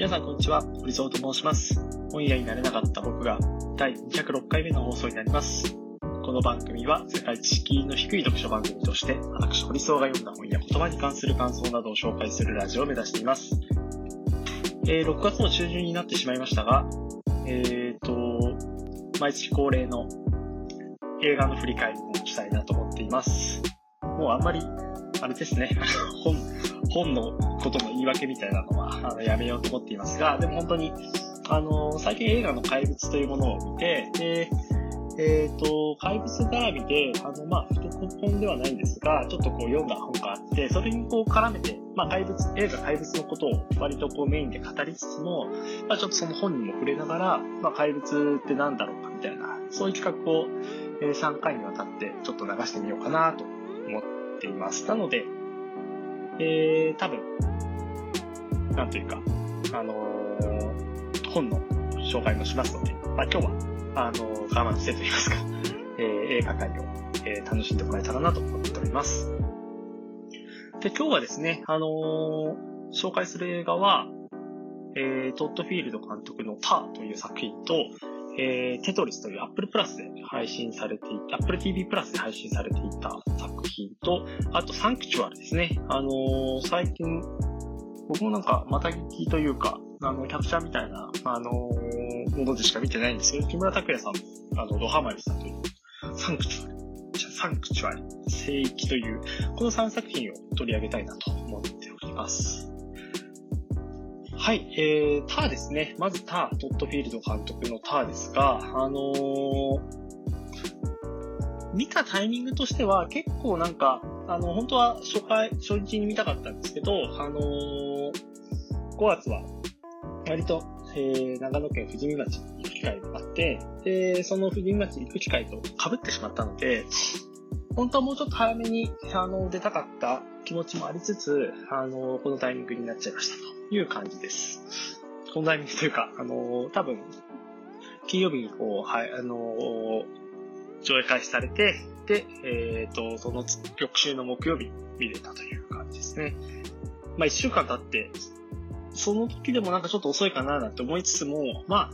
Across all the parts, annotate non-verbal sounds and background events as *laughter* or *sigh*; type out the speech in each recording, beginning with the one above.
皆さんこんにちは、堀蔵と申します。本屋になれなかった僕が第206回目の放送になります。この番組は世界知識の低い読書番組として、私堀蔵が読んだ本や言葉に関する感想などを紹介するラジオを目指しています。えー6月も中旬になってしまいましたが、えーと、毎月恒例の映画の振り返りもしたいなと思っています。もうあんまり、あれですね、*laughs* 本、本のことの言い訳みたいなのはあのやめようと思っていますが、でも本当に、あの、最近映画の怪物というものを見て、で、えっ、と、怪物絡みで、あの、まあ、太本ではないんですが、ちょっとこう読んだ本があって、それにこう絡めて、まあ、怪物、映画怪物のことを割とこうメインで語りつつも、まあ、ちょっとその本にも触れながら、まあ、怪物って何だろうかみたいな、そういう企画を、えー3回にわたってちょっと流してみようかなと思ってています。なので、えー、多分、なんというか、あのー本の紹介もしますので、まあ、今日は、あのー我慢してと言いますか、えー映画界を、えー楽しんでもらえたらなと思っております。で、今日はですね、あのー紹介する映画は、えートッドフィールド監督のターという作品と、えーテトリスという Apple Plus で配信されていた、Apple TV Plus で配信されていた作品と、あとサンクチュアルですね。あのー最近、僕もなんか、また聞きというか、あの、キャプチャーみたいな、あのーものでしか見てないんですけど、木村拓哉さんも、あの、ドハマりしたという、サンクチュアル、サンクチュアル、聖域という、この3作品を取り上げたいなと思っております。はい、えー、ターですね。まずター、トッドフィールド監督のターですが、あのー見たタイミングとしては結構なんか、あの、本当は初回、初日に見たかったんですけど、あのー5月は割と、えー長野県富士見町に行く機会があって、で、その富士見町に行く機会と被ってしまったので、本当はもうちょっと早めに、あの、出たかった気持ちもありつつ、あの、このタイミングになっちゃいましたという感じです。このタイミングというか、あの、多分、金曜日にこう、はい、あの、上映開始されて、で、えっ、と、その翌週の木曜日見れたという感じですね。まあ一週間経って、その時でもなんかちょっと遅いかななんて思いつつも、ま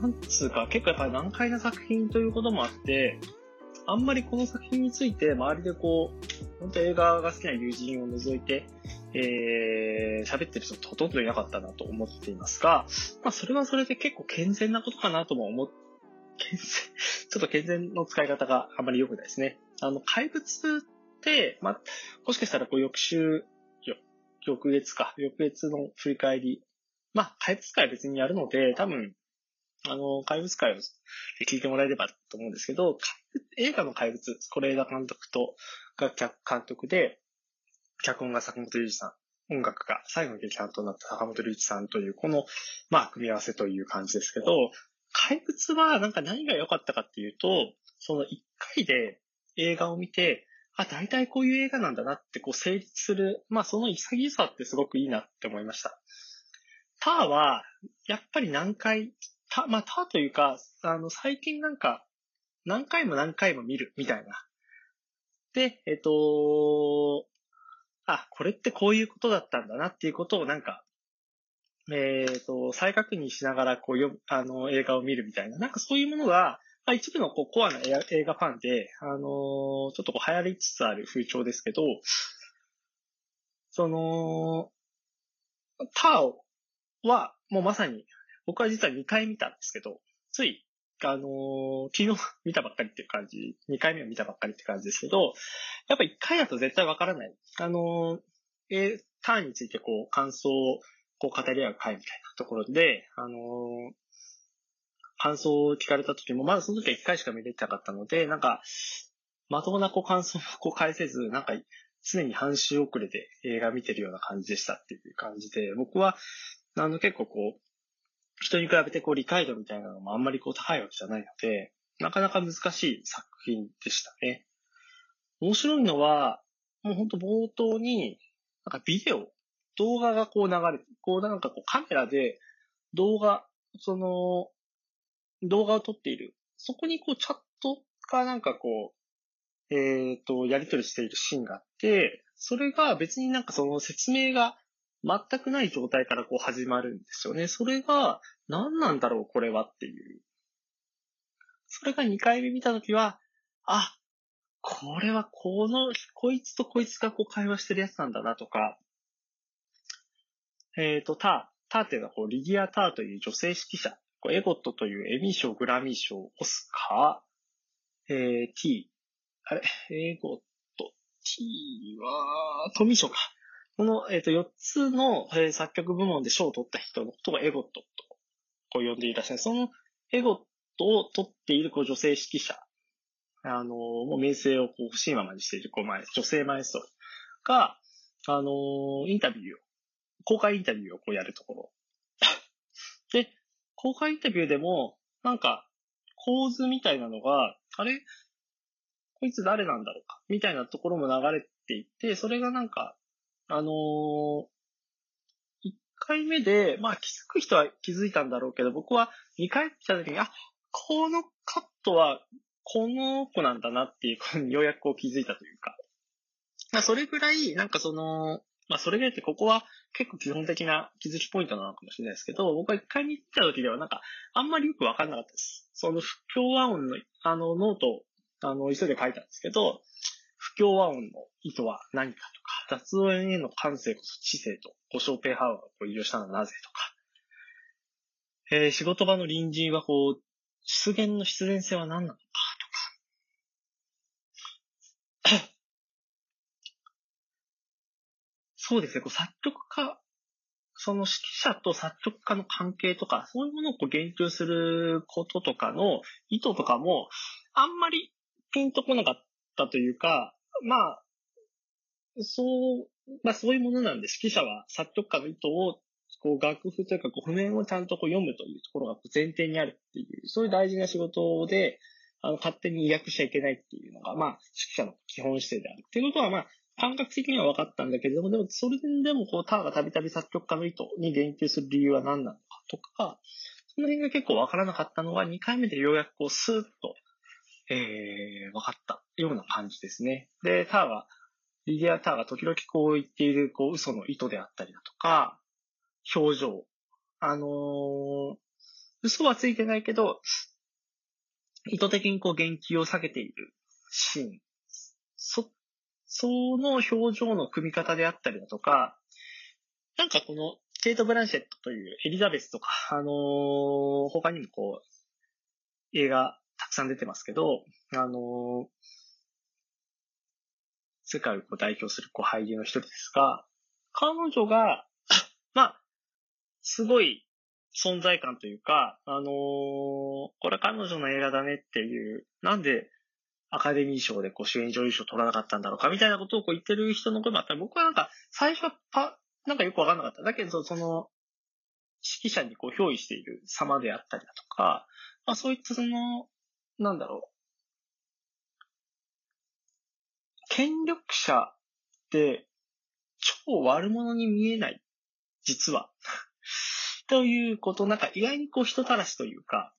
あ、なんつうか結構やっぱり難解な作品ということもあって、あんまりこの作品について周りでこう、本当映画が好きな友人を除いて、えー、喋ってる人ほとんどいなかったなと思っていますが、まあそれはそれで結構健全なことかなとも思っ、*laughs* 健全、*laughs* ちょっと健全の使い方があまり良くないですね。あの、怪物って、まあ、もしかしたらこう翌週、翌月か、翌月の振り返り、まあ、怪物会は別にやるので、多分、あの、怪物会を聞いてもらえればと思うんですけど、映画の怪物、是枝監督と、が脚監督で、脚本が坂本龍二さん、音楽が最後の劇団となった坂本龍一さんという、この、まあ、組み合わせという感じですけど、怪物はなんか何が良かったかっていうと、その一回で映画を見て、あ、大体こういう映画なんだなってこう成立する、まあその潔さってすごくいいなって思いました。ターは、やっぱり何回、タまあターというか、あの、最近なんか、何回も何回も見るみたいな。で、えっ、と、あ、これってこういうことだったんだなっていうことをなんか、えっ、と、再確認しながらこう読む、あの、映画を見るみたいな、なんかそういうものが、まあ、一部のこうコアな映画ファンで、あのーちょっとこう流行りつつある風潮ですけど、その、ターオは、もうまさに、僕は実は2回見たんですけど、つい、あのー昨日 *laughs* 見たばっかりっていう感じ、2回目を見たばっかりって感じですけど、やっぱ1回だと絶対わからない。あのーえーターンについてこう、感想をこう語り合う会みたいなところで、あの感想を聞かれた時も、まだその時は1回しか見れてなかったので、なんか、まともなこう感想をこう返せず、なんか、常に半周遅れで映画見てるような感じでしたっていう感じで、僕は、あの結構こう、人に比べてこう理解度みたいなのもあんまりこう高いわけじゃないので、なかなか難しい作品でしたね。面白いのは、もうほんと冒頭に、なんかビデオ、動画がこう流れて、こうなんかこうカメラで動画、その、動画を撮っている。そこにこうチャットかなんかこう、えっ、と、やり取りしているシーンがあって、それが別になんかその説明が全くない状態からこう始まるんですよね。それが、何なんだろう、これはっていう。それが2回目見たときは、あ、これはこの、こいつとこいつがこう会話してるやつなんだなとか、えっ、ー、と、ター、ターっていうのはこう、リディア・ターという女性指揮者、こうエゴットというエミー賞、グラミー賞、オスカー、えー、T、あれ、エゴット、T は、トミー賞か。この、えっ、ー、と、4つの、えー、作曲部門で賞を取った人のことをエゴットとこう呼んでいらっしゃる。そのエゴットを取っているこう女性指揮者、あの、もう名声をこう欲しいままにしているこう前、女性マエストが、あの、インタビューを、公開インタビューをこうやるところ。*laughs* で、公開インタビューでも、なんか、構図みたいなのが、あれ？こいつ誰なんだろうか？みたいなところも流れていて、それがなんか、あのー、1回目で、まあ気づく人は気づいたんだろうけど、僕は2回来た時に、あ、このカットはこの子なんだなっていう、ようやくこう気づいたというか。まあそれぐらい、なんかその、まあそれぐらいってここは結構基本的な気づきポイントなのかもしれないですけど、僕は1回目行った時ではなんか、あんまりよくわかんなかったです。その不協和音の、あの、ノートを、あの、急いで書いたんですけど、協和音の意図は何かとか、雑音への感性こそ知性と、ショーペンハウアーを利用したのはなぜとか、えー、仕事場の隣人はこう、出現の必然性は何なのかとか、*coughs* そうですね、こう作曲家、その指揮者と作曲家の関係とか、そういうものをこう言及することとかの意図とかも、あんまりピンとこなかったというか、まあ、そう、まあそういうものなんで、指揮者は作曲家の意図を、こう楽譜というか、こう譜面をちゃんとこう読むというところが前提にあるっていう、そういう大事な仕事で、あの、勝手に訳しちゃいけないっていうのが、まあ、指揮者の基本姿勢である。っていうことは、まあ、感覚的には分かったんだけれども、でも、それでも、こう、ターがたびたび作曲家の意図に言及する理由は何なのかとか、その辺が結構分からなかったのが、2回目でようやくこう、スーッとえー、分かったような感じですね。で、ターが、リディア・ターが時々こう言っている、こう、嘘の意図であったりだとか、表情。あのー、嘘はついてないけど、意図的にこう言及を避けているシーン。そ、その表情の組み方であったりだとか、なんかこの、ケイト・ブランシェットというエリザベスとか、あのー、他にもこう、映画たくさん出てますけど、あの、世界をこう代表するこう俳優の一人ですが、彼女が、*coughs* まあ、すごい存在感というか、あのー、これ彼女の映画だねっていう、なんでアカデミー賞でこう主演女優賞取らなかったんだろうかみたいなことをこう言ってる人の声もあったら、僕はなんか最初はパ、なんかよくわかんなかった。だけど、その、指揮者にこう憑依している様であったりだとか、まあそういったその、なんだろう。権力者って超悪者に見えない。実は。*laughs* ということ、なんか意外にこう人たらしというか、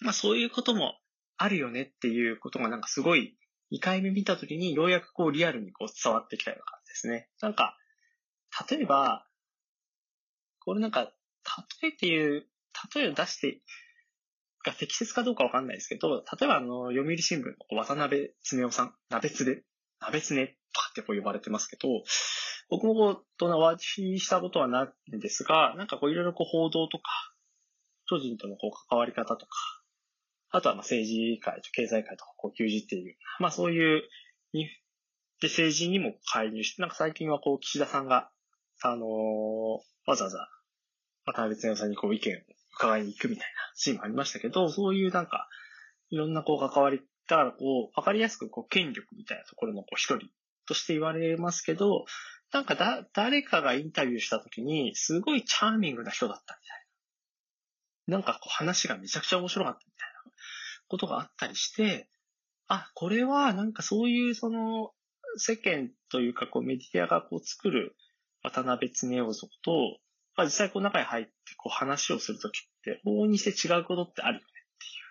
まあそういうこともあるよねっていうことがなんかすごい2回目見たときにようやくこうリアルにこう伝わってきたような感じですね。なんか、例えば、これなんか、例えっていう、例えを出してが適切かどうかわかんないですけど、例えばあの、読売新聞の渡辺恒夫さん、鍋つで、鍋つねとかってこう呼ばれてますけど、僕もこう、どんなお会いしたことはないんですが、なんかこういろいろこう報道とか、個人とのこう関わり方とか、あとはまあ政治界と経済界とかこう牛耳っている。まあそういう、で政治にも介入して、なんか最近はこう岸田さんが、あのー、わざわざ渡辺恒夫さんにこう意見を伺いに行くみたいなシーンもありましたけど、そういうなんか、いろんなこう関わり、だからこう、わかりやすくこう権力みたいなところのこう一人として言われますけど、なんかだ、誰かがインタビューした時に、すごいチャーミングな人だったみたいな。なんかこう話がめちゃくちゃ面白かったみたいなことがあったりして、あ、これはなんかそういうその世間というかこうメディアがこう作る渡辺恒夫像と、まあ、実際こう中に入ってこう話をするときって、往々にして違うことってあるよねっていう。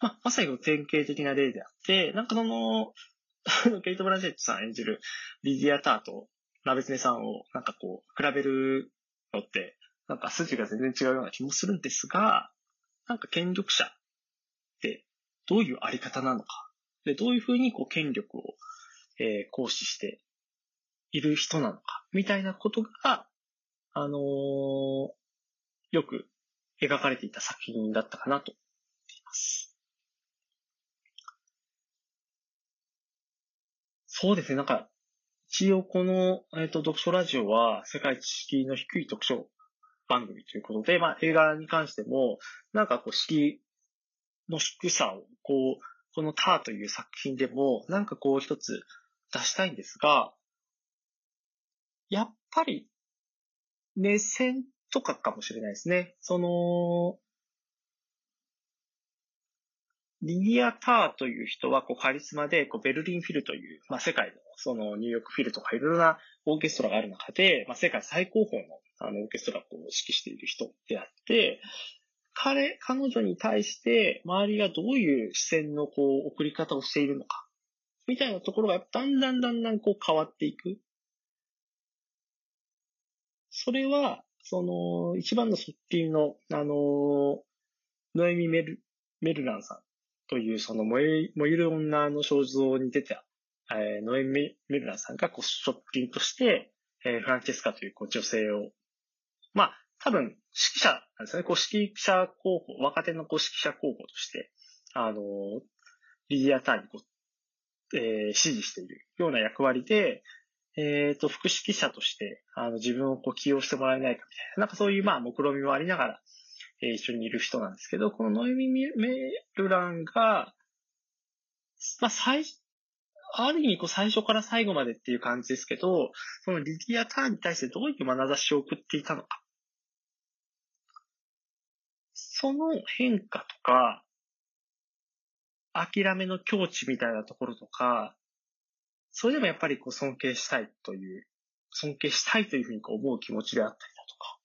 まあ、まさに典型的な例であって、なんかその、*laughs* ケイト・ブランシェットさん演じるリディア・ターと、ラベツネさんをなんかこう、比べるのって、なんか筋が全然違うような気もするんですが、なんか権力者ってどういうあり方なのか、で、どういうふうにこう権力を、えー、行使している人なのか、みたいなことが、あのー、よく描かれていた作品だったかなと思っています。そうですね、なんか、一応この、えっ、ー、と、読書ラジオは世界知識の低い読書番組ということで、まあ映画に関しても、なんかこう、敷の低さを、こう、このターという作品でも、なんかこう一つ出したいんですが、やっぱり、目線とかかもしれないですね。その、リニア・ターという人はこうカリスマでこうベルリンフィルという、まあ、世界のそのニューヨークフィルとかいろいろなオーケストラがある中で、まあ、世界最高峰のあのオーケストラを指揮している人であって、彼、彼女に対して周りがどういう視線のこう送り方をしているのか、みたいなところがだんだんだんだんこう変わっていく。それは、その、一番の側近の、あの、ノエミ・メル、メルランさんという、その燃え、燃える女の肖像に出た、えー、ノエミ・メルランさんが、こう、側近として、えー、フランチェスカという、こう、女性を、まあ、多分、指揮者なんですね。こう、指揮者候補、若手のこう指揮者候補として、あの、リディアターにこう、えー、指示しているような役割で、えっ、ー、と、副指揮者として、あの、自分をこう起用してもらえないかみたいな、なんかそういう、まあ、目論みもありながら、えー、一緒にいる人なんですけど、このノエミ・メルランが、まあ、最、ある意味、こう、最初から最後までっていう感じですけど、そのリディア・ターンに対してどういう眼差しを送っていたのか。その変化とか、諦めの境地みたいなところとか、それでもやっぱりこう尊敬したいという、尊敬したいというふうにこう思う気持ちであったりだとか、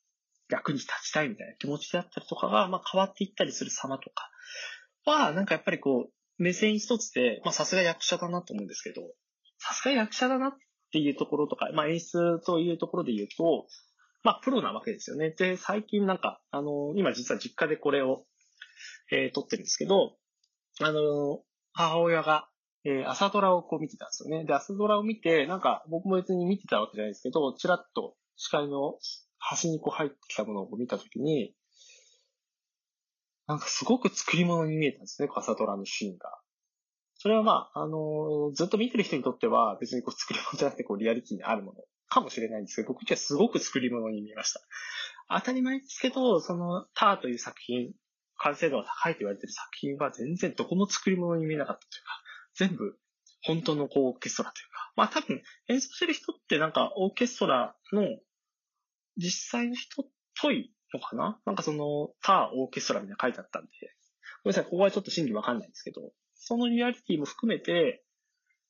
役に立ちたいみたいな気持ちであったりとかが、まあ変わっていったりする様とかは、なんかやっぱりこう、目線一つで、まあさすが役者だなと思うんですけど、さすが役者だなっていうところとか、まあ演出というところで言うと、まあプロなわけですよね。で、最近なんか、あの、今実は実家でこれを、えー、撮ってるんですけど、あの、母親が、えー、朝ドラをこう見てたんですよね。で、朝ドラを見て、なんか僕も別に見てたわけじゃないですけど、ちらっと視界の端にこう入ってきたものを見たときに、なんかすごく作り物に見えたんですね、朝ドラのシーンが。それはまあ、あのー、ずっと見てる人にとっては別にこう作り物じゃなくてこうリアリティにあるものかもしれないんですけど、僕にはすごく作り物に見えました。当たり前ですけど、そのターという作品、完成度が高いと言われてる作品は全然どこも作り物に見えなかったというか、全部本当のこうオーケストラというか、まあ多分演奏してる人ってなんかオーケストラの実際の人っぽいのかな？なんかその他オーケストラみたいな書いてあったんで、ごめんなさい、ここはちょっと真偽わかんないんですけど、そのリアリティも含めて、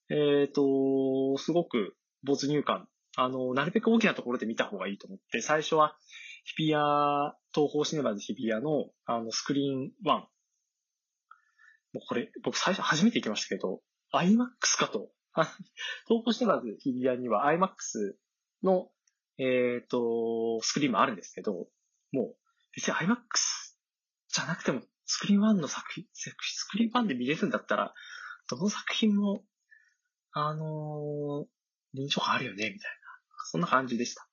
えっ、ー、と、すごく没入感、あの、なるべく大きなところで見た方がいいと思って、最初は日比谷、東方シネマズ日比谷の、あの、スクリーン1もうこれ、僕最初初めて行きましたけど、IMAX かと。*laughs* 投稿してまず日比谷には IMAX の、えっ、ー、と、スクリーンもあるんですけど、もう、別に IMAX じゃなくても、スクリーン1の作品、スクリーン1で見れるんだったら、どの作品も、あのー、臨場感あるよね、みたいな。そんな感じでした。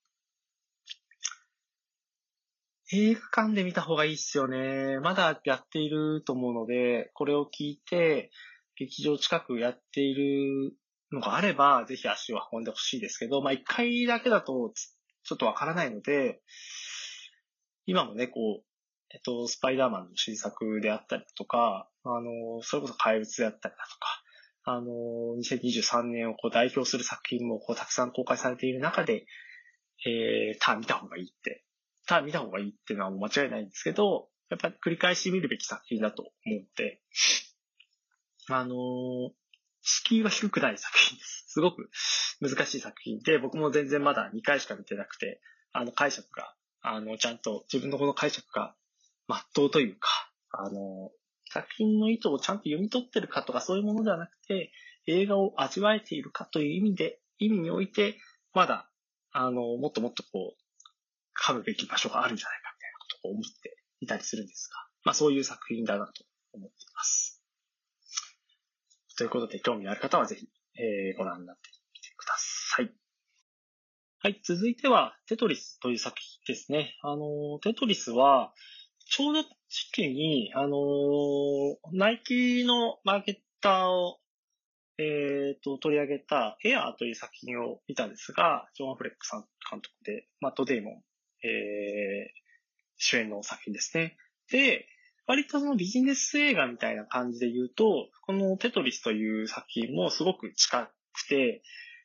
映画館で見た方がいいっすよね。まだやっていると思うので、これを聞いて、劇場近くやっているのがあれば、ぜひ足を運んでほしいですけど、まあ一回だけだとちょっとわからないので、今もね、こう、えっと、スパイダーマンの新作であったりとか、あの、それこそ怪物であったりだとか、あの、2023年をこう代表する作品もこうたくさん公開されている中で、えー、ターン見た方がいいってた見た方がいいっていうのは間違いないんですけど、やっぱり繰り返し見るべき作品だと思って、あのー、敷居は低くない作品です。すごく難しい作品で、僕も全然まだ2回しか見てなくて、あの解釈が、あの、ちゃんと自分のこの解釈が真っ当というか、あの、作品の意図をちゃんと読み取ってるかとかそういうものではなくて、映画を味わえているかという意味で、意味において、まだあの、もっともっとこう、噛むべき場所があるんじゃないかみたいなことを思っていたりするんですが、まあそういう作品だなと思っています。ということで、興味ある方はぜひ、えー、ご覧になってみてください。はい、続いては、テトリスという作品ですね。あの、テトリスは、ちょうど時期に、あのナイキのマーケッターを、えっ、ー、と、取り上げたエアーという作品を見たんですが、ジョン・フレックさん監督で、マット・デイモン、えー、主演の作品ですね。で、割とそのビジネス映画みたいな感じで言うと、このテトリスという作品もすごく近くて、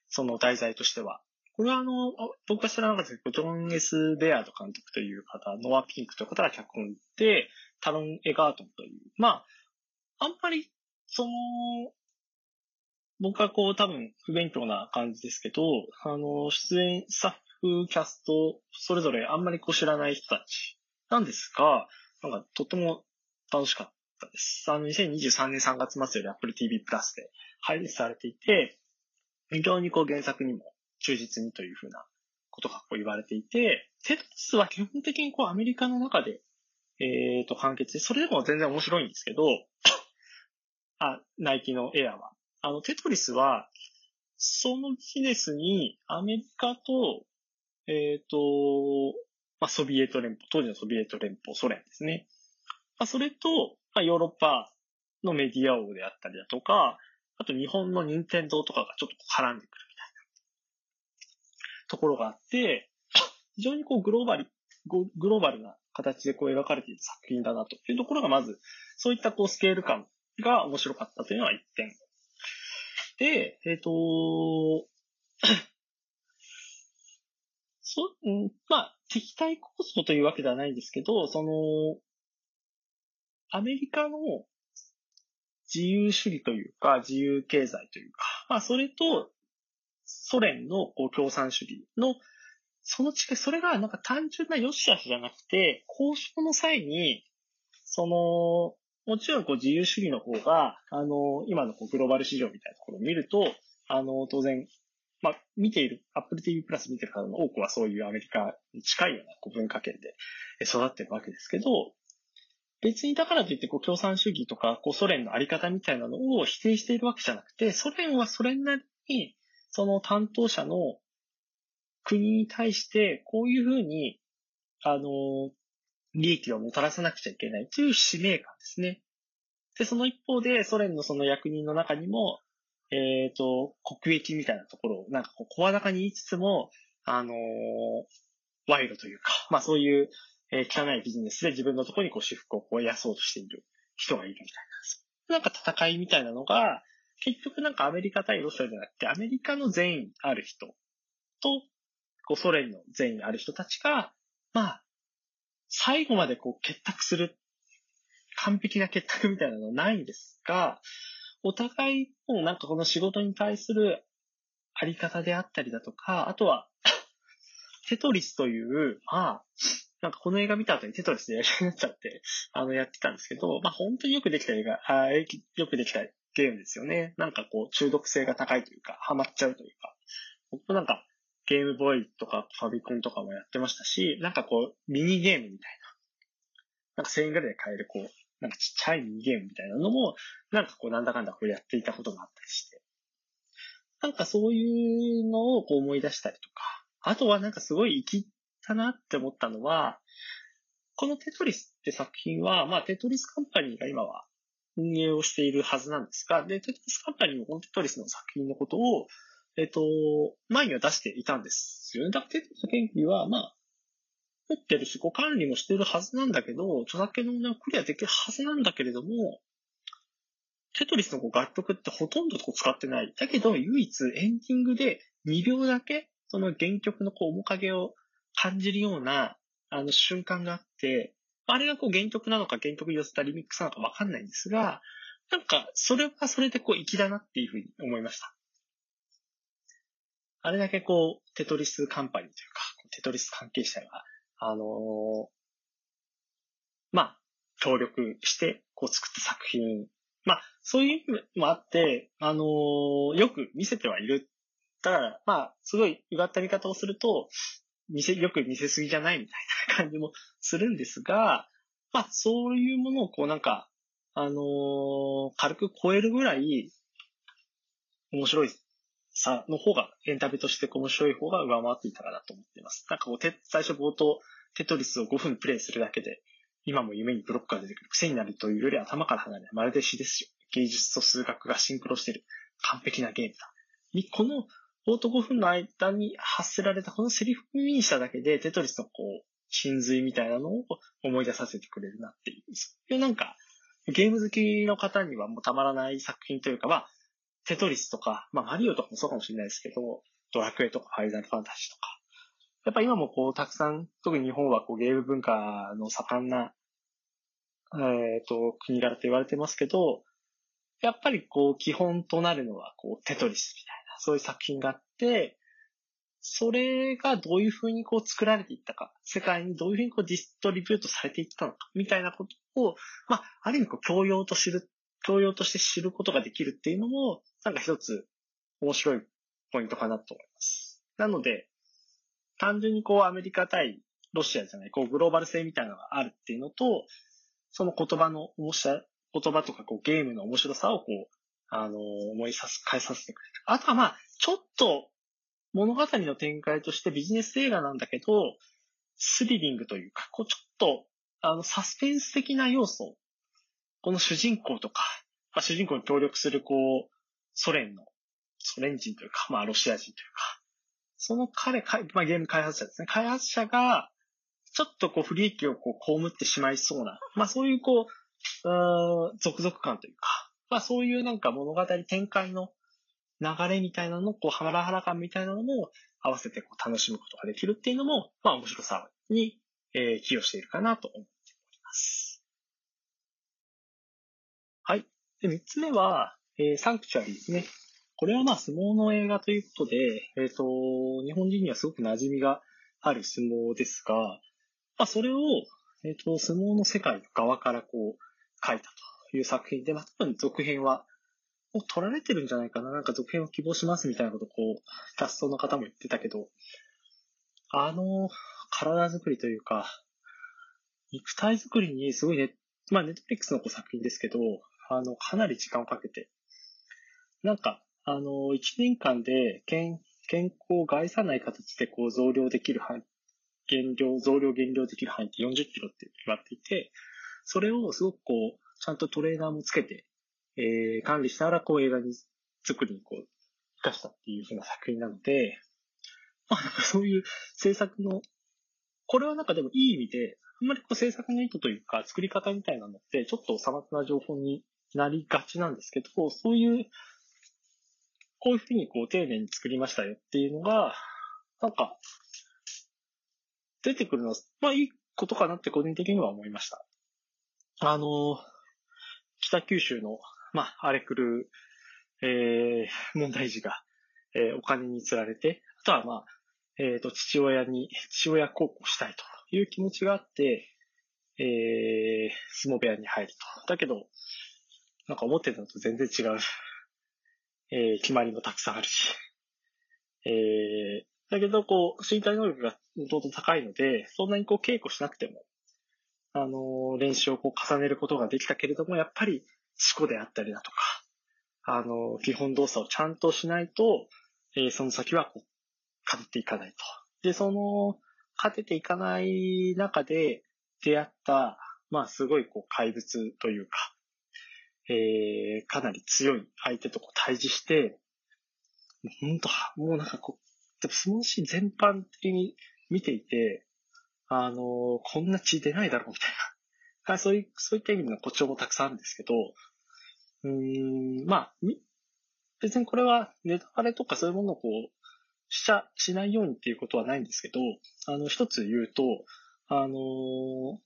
その題材としては。これはあの、僕が知らなかったですけど、ジョン・エス・ベアード監督という方、ノア・ピンクという方が脚本で、タロン・エガートンという、まあ、あんまり、その、僕はこう多分不勉強な感じですけど、あの、出演スタッフ、キャスト、それぞれあんまりこう知らない人たちなんですが、なんかとっても楽しかったです。あの、2023年3月末より Apple TV プラスで配列されていて、非常にこう原作にも忠実にというふうなことがこう言われていて、テトリスは基本的にこうアメリカの中で、えっ、ー、と、完結で、それでも全然面白いんですけど、*coughs* あ、ナイキのエアは。あの、テトリスは、そのビジネスにアメリカと、えっ、ー、と、まあ、ソビエト連邦、当時のソビエト連邦、ソ連ですね。まあ、それと、まあ、ヨーロッパのメディア王であったりだとか、あと日本の任天堂とかがちょっと絡んでくるみたいなところがあって、非常にこうグローバル、グローバルな形でこう描かれている作品だなというところがまず、そういったこうスケール感が面白かったというのは一点。で、えっ、ー、と、そ、んまあ、敵対構想というわけではないんですけど、その、アメリカの自由主義というか、自由経済というか、まあ、それと、ソ連の共産主義の、その違い、それがなんか単純な良し悪しじゃなくて、交渉の際に、その、もちろんこう自由主義の方が、あの、今のこうグローバル市場みたいなところを見ると、あの、当然、まあ、見ている、Apple TV プラス見てる方の多くはそういうアメリカに近いような文化圏で育ってるわけですけど、別にだからといってこう共産主義とかこうソ連のあり方みたいなのを否定しているわけじゃなくて、ソ連はそれなりにその担当者の国に対してこういうふうに、あの、利益をもたらさなくちゃいけないという使命感ですね。で、その一方でソ連のその役人の中にも、えっ、ー、と、国益みたいなところをなんかこう声高に言いつつも、あの賄賂というか、まあそういうえー、汚いビジネスで自分のところにこう私服をこう安そうとしている人がいるみたいな。なんか戦いみたいなのが、結局なんかアメリカ対ロシアじゃなくて、アメリカの善意ある人と、こうソ連の善意ある人たちが、まあ、最後までこう結託する、完璧な結託みたいなのはないんですが、お互いのなんかこの仕事に対するあり方であったりだとか、あとは、*coughs* テトリスという、まあ、なんかこの映画見た後にテトリスでやりたいなっちゃって、あの、やってたんですけど、まあ本当によくできた映画、あよくできたゲームですよね。なんかこう、中毒性が高いというか、ハマっちゃうというか、僕もなんか、ゲームボーイとかファビコンとかもやってましたし、なんかこう、ミニゲームみたいな。なんか1000円ぐらいで買えるこう、なんかちっちゃいミニゲームみたいなのも、なんかこう、なんだかんだこうやっていたことがあったりして。なんかそういうのをこう思い出したりとか、あとはなんかすごい生きったなって思ったのは、このテトリスって作品は、まあテトリスカンパニーが今は運営をしているはずなんですが、で、テトリスカンパニーもこのテトリスの作品のことを、えっ、と、前には出していたんですよね。だからテトリスの権利は、まあ、持ってるし、こう管理もしてるはずなんだけど、著作権の問題をクリアできるはずなんだけれども、テトリスのこう楽曲ってほとんどこう使ってない。だけど、唯一エンディングで2秒だけ、その原曲のこう面影を感じるような、あの瞬間があって、あれがこう原曲なのか原曲に寄せたリミックスなのかわかんないんですが、なんか、それはそれでこう粋だなっていうふうに思いました。あれだけこう、テトリスカンパニーというか、テトリス関係者が、あの、まあ、協力して、こう作った作品。まあ、そういう意味もあって、あの、よく見せてはいる。したら、まあ、すごいうがった見方をすると、見せ、よく見せすぎじゃないみたいな感じもするんですが、まあ、そういうものをこうなんか、あのー、軽く超えるぐらい、面白いさの方が、エンタメとして面白い方が上回っていたかなと思っています。なんかこう、て、最初冒頭、テトリスを5分プレイするだけで、今も夢にブロックが出てくる癖になるというより頭から離れない、まるで詩ですよ。芸術と数学がシンクロしている完璧なゲームだ。にこの冒頭5分の間に発せられたこのセリフを耳にしただけで、テトリスのこう、真髄みたいなのを思い出させてくれるなっていう。そういうなんか、ゲーム好きの方にはもうたまらない作品というか、まあ、テトリスとか、まあ、マリオとかもそうかもしれないですけど、ドラクエとかファイナルファンタジーとか。やっぱ今もこう、たくさん、特に日本はこう、ゲーム文化の盛んな、えっ、ー、と、国柄と言われてますけど、やっぱりこう、基本となるのは、こう、テトリスみたいな、そういう作品があって、それがどういうふうにこう作られていったか、世界にどういうふうにこうディストリビュートされていったのか、みたいなことを、まあ、ある意味こう教養と知る、教養として知ることができるっていうのも、なんか一つ面白いポイントかなと思います。なので、単純にこうアメリカ対ロシアじゃない、こうグローバル性みたいなのがあるっていうのと、その言葉の面白言葉とかこうゲームの面白さをこう、あの思いさす、変えさせてくれる。あとはまあ、ちょっと物語の展開としてビジネス映画なんだけど、スリリングというか、こうちょっと、あの、サスペンス的な要素。この主人公とか、まあ、主人公に協力する、こう、ソ連の、ソ連人というか、まあ、ロシア人というか、その彼、まあ、ゲーム開発者ですね。開発者が、ちょっとこう、不利益をこう、被ってしまいそうな、まあ、そういうこう、うん続々感というか、まあ、そういうなんか物語展開の流れみたいなの、こう、ハラハラ感みたいなのも合わせてこう楽しむことができるっていうのも、まあ面白さに、えー、寄与しているかなと思っております。はい。で、三つ目は、えー、サンクチュアリーですね。これはまあ相撲の映画ということで、えっ、ー、と、日本人にはすごく馴染みがある相撲ですが、まあそれを、えっ、ー、と、相撲の世界の側からこう、書いたという作品で、まあ多分続編はもう取られてるんじゃないかな。なんか続編を希望しますみたいなことをこう、キャストの方も言ってたけど、あの、体作りというか、肉体作りにすごいね、まあネットフリックスの作品ですけど、あの、かなり時間をかけて、なんか、あの、1年間で健健康を害さない形でこう増量できる範囲、減量、増量減量できる範囲って40キロって言われていて、それをすごくこう、ちゃんとトレーナーもつけて、えー、管理しながらこう映画に作りにこう、生かしたっていう風な作品なので、まあなんかそういう制作の、これはなんかでもいい意味で、あんまりこう制作の意図というか作り方みたいなのって、ちょっとさまつな情報になりがちなんですけど、そういう、こういうふうにこう丁寧に作りましたよっていうのが、なんか、出てくるのは、まあいいことかなって個人的には思いました。あの、北九州のまあ、荒れ狂う、えー、問題児が、えー、お金に釣られて、あとはまあ、えっ、ー、と、父親に、父親孝行したいという気持ちがあって、えー、相撲部屋に入ると。だけど、なんか思ってたのと全然違う、*laughs* えー、決まりもたくさんあるし、えー、だけど、こう、身体能力がどんどん高いので、そんなにこう稽古しなくても、あのー、練習をこう重ねることができたけれども、やっぱり思考であったりだとか、あの、基本動作をちゃんとしないと、えー、その先はこう、勝っていかないと。で、その、勝てていかない中で出会った、まあ、すごいこう、怪物というか、えー、かなり強い相手とこう対峙して、本当もうなんかこう、でもそのシーン全般的に見ていて、あのー、こんな血出ないだろうみたいな。*laughs* はいそういう、そういった意味の誇張もたくさんあるんですけど、うん、まあ、別にこれはネタバレとかそういうものをこう、しちゃ、しないようにっていうことはないんですけど、あの、一つ言うと、あのー、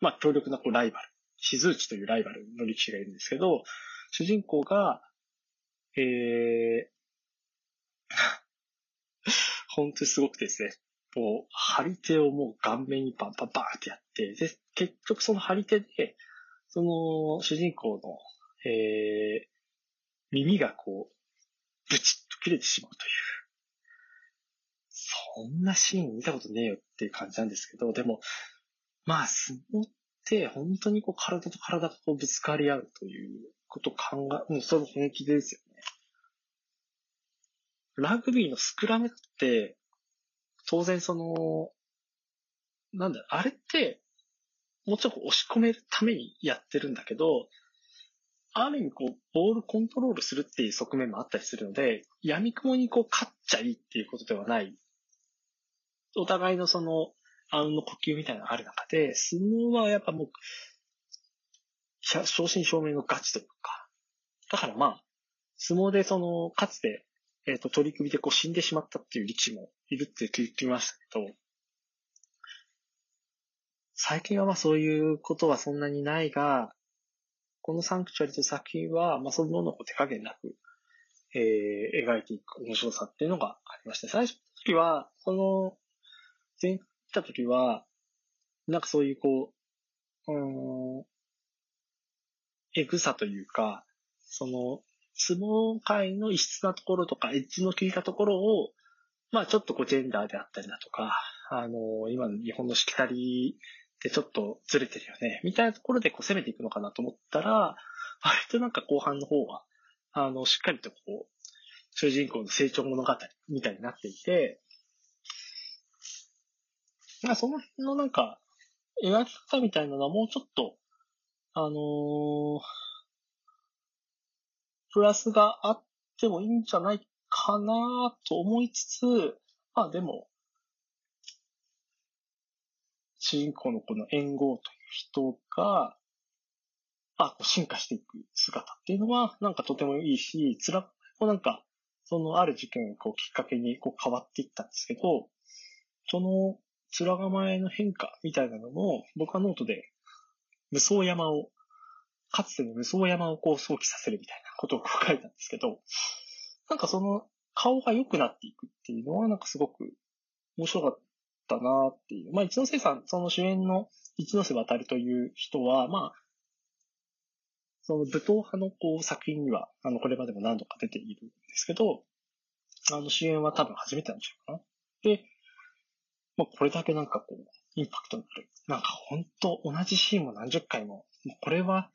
まあ、強力なこうライバル、静内というライバルの力士がいるんですけど、主人公が、えー、*laughs* 本当にすごくですね、こう、張り手をもう顔面にバンバンバンってやって、で、結局その張り手で、その主人公の、えー、耳がこう、ブチッと切れてしまうという。こんなシーン見たことねえよっていう感じなんですけど、でも、まあ、相撲っ本当にこう体と体がこうぶつかり合うということを考え、もうそれ本気ですよね。ラグビーのスクラムって、当然その、なんだ、あれって、もちろん押し込めるためにやってるんだけど、ある意味こう、ボールコントロールするっていう側面もあったりするので、闇雲にこう、勝っちゃいいっていうことではない。お互いのその、あの呼吸みたいなのがある中で、相撲はやっぱもう、正真正銘のガチというか。だからまあ、相撲でその、かつて、えっ、ー、と、取り組みでこう死んでしまったっていう力士もいるって聞きましたけど、最近はまあそういうことはそんなにないが、このサンクチュアリと作品は、まあそのものを手加減なく、えー、描いていく面白さっていうのがありました。最初の時は、この、前た時は、なんかそういうこう、うん、エグさというか、その、相撲界の異質なところとか、エッジの効いたところを、まあちょっとこうジェンダーであったりだとか、あの、今の日本のしきたりってちょっとずれてるよね、みたいなところでこう攻めていくのかなと思ったら、割となんか後半の方は、あの、しっかりとこう、主人公の成長物語みたいになっていて、まあその辺のなんか、描き方みたいなのはもうちょっと、あのー、プラスがあってもいいんじゃないかなと思いつつ、まあでも、主人公のこの援護という人が、あ、進化していく姿っていうのは、なんかとてもいいし、つら、もなんか、そのある事件をこうきっかけにこう変わっていったんですけど、その面構えの変化みたい。なのも、僕はノートで、無双山を、かつての無双山をこう想起させるみたい。なことを書い。たんですけど、なんかその顔が良くなってい。くってい。うのは、なんかすごく面白かったなってい。う。まあ、一ノ瀬さん、その主演の一ノ瀬渡るとい。う人は、まあ、その武闘派のこう作品には、あの、これまでも何度か出てい。るんですけど、あの、主演は多分初めてなんでしょうかな。で、まあ、これだけなんかこう、インパクトのある。なんか本当同じシーンも何十回も、これは、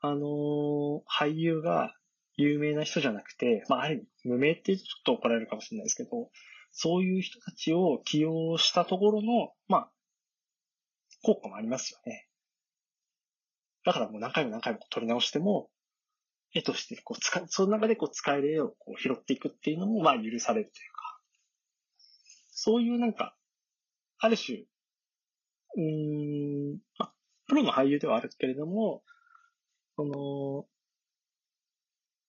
あのー、俳優が有名な人じゃなくて、まあ、ある意味、無名って言うとちょっと怒られるかもしれないですけど、そういう人たちを起用したところの、まあ、効果もありますよね。だからもう何回も何回も取り直しても、絵としてこう使その中でこう使える絵をこう拾っていくっていうのもまあ許されるというか、そういうなんか、ある種、うーん、まあ、プロの俳優ではあるけれども、その、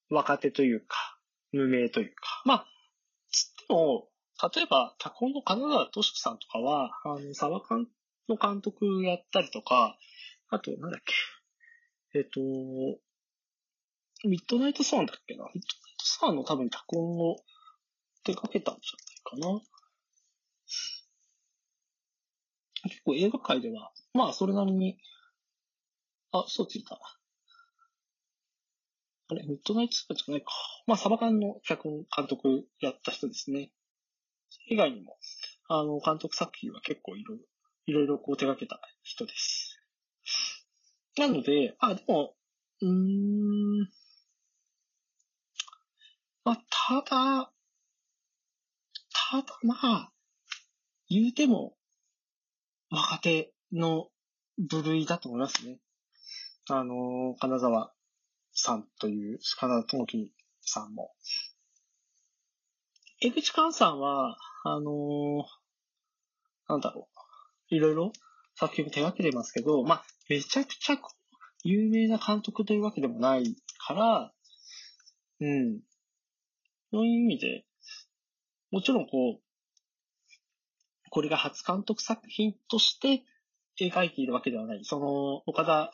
若手というか、無名というか、まあ、つっても、例えば、タコの金沢知樹さんとかは、あの、サバ缶の監督やったりとか、あと、なんだっけ。えっ、と、ミッドナイトスワンだっけな？ミッドナイトスワンの多分脚本を手掛けたんじゃないかな。結構映画界では、まあ、それなりに、あ、そうついた。あれ、ミッドナイトスワンじゃないか。まあ、サバ缶の脚本監督やった人ですね。以外にも、あの、監督作品は結構いろいろ、いろいろこう手掛けた人です。なので、あ、でも、うーん、まあ、ただ、ただまあ、言うても、若手の部類だと思いますね。あの、金沢さんという、金沢智樹さんも、江口寛さんは、あの、なんだろう。いろいろ作品を手掛けてますけど、まあ、めちゃくちゃ有名な監督というわけでもないから、うん。そういう意味で、もちろんこう、これが初監督作品として描いているわけではない。その、岡田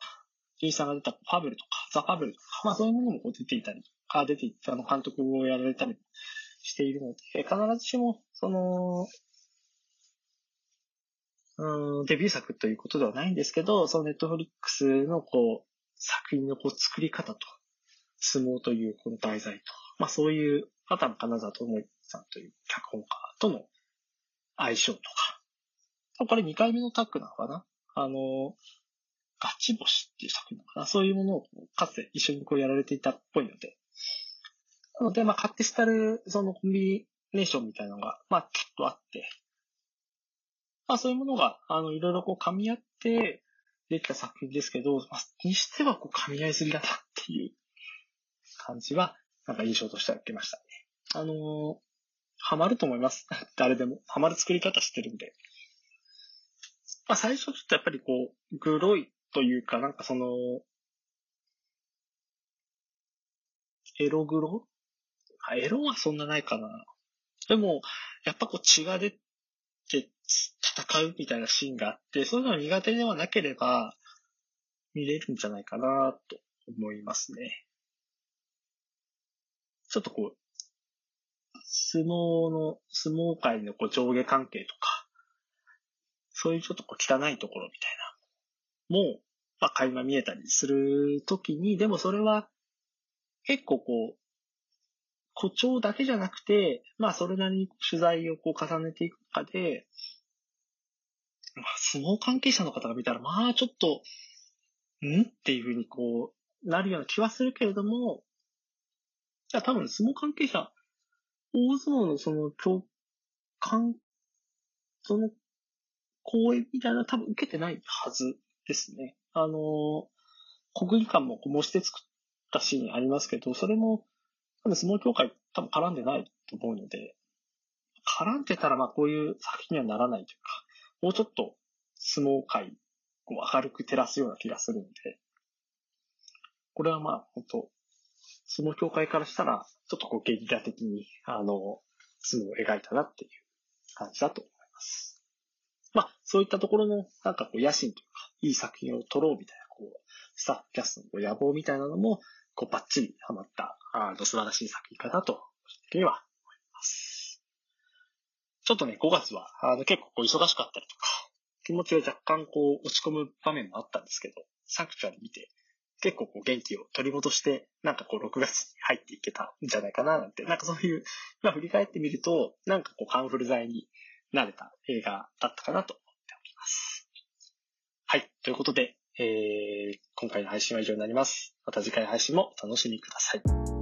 純一さんが出たファブルとか、ザ・ファブルとか、まあそういうものもこう出ていたり、あ出ていたあの監督をやられたりしているので、必ずしも、その、うん、デビュー作ということではないんですけど、そのネットフリックスのこう、作品のこう作り方と、相撲というこの題材と、まあそういう、あとは金沢智之さんという脚本家との、相性とか。これ2回目のタッグなのかな？あの、ガチ星っていう作品なのかな？そういうものをかつて一緒にこうやられていたっぽいので。なので、まあ、カティスタル、そのコンビネーションみたいなのが、まあ、ちょっとあって、まあ、そういうものが、あの、いろいろこう噛み合ってできた作品ですけど、まあ、にしてはこう噛み合いすぎだなっていう感じは、なんか印象としては受けましたね。あのー、ハマると思います。*laughs* 誰でも。ハマる作り方してるんで。まあ、最初ちょっとやっぱりこう、グロいというか、なんかその、エログロ？あ、エロはそんなないかな。でも、やっぱこう血が出て戦うみたいなシーンがあって、そういうのが苦手ではなければ、見れるんじゃないかなと思いますね。ちょっとこう、相撲の、相撲界のこう上下関係とか、そういうちょっとこう汚いところみたいな、もう、まあ、垣間見えたりするときに、でもそれは、結構こう、誇張だけじゃなくて、まあそれなりに取材をこう重ねていく中で、まあ相撲関係者の方が見たら、まあちょっと、ん？っていうふうにこう、なるような気はするけれども、じゃあ多分相撲関係者、大相撲のその共感、その講演みたいな多分受けてないはずですね。あの、国技館も模して作ったシーンありますけど、それも多分相撲協会多分絡んでないと思うので、絡んでたらまあこういう作品にはならないというか、もうちょっと相撲界を明るく照らすような気がするので、これはまあ本当相撲協会からしたら、ちょっとこうゲリラ的に、あの、相撲を描いたなっていう感じだと思います。まあ、そういったところの、なんかこう野心というか、いい作品を撮ろうみたいな、こう、スタッフキャストのこう野望みたいなのも、こうバッチリハマった、あの、素晴らしい作品かなと、個人的には思います。ちょっとね、5月は、あの、結構こう忙しかったりとか、気持ちが若干こう落ち込む場面もあったんですけど、サクチュアリ見て、結構こう元気を取り戻して、なんかこう6月に入っていけたんじゃないかななんて、なんかそういう、まあ振り返ってみると、なんかこうカンフル剤になれた映画だったかなと思っております。はい。ということで、えー、今回の配信は以上になります。また次回の配信もお楽しみください。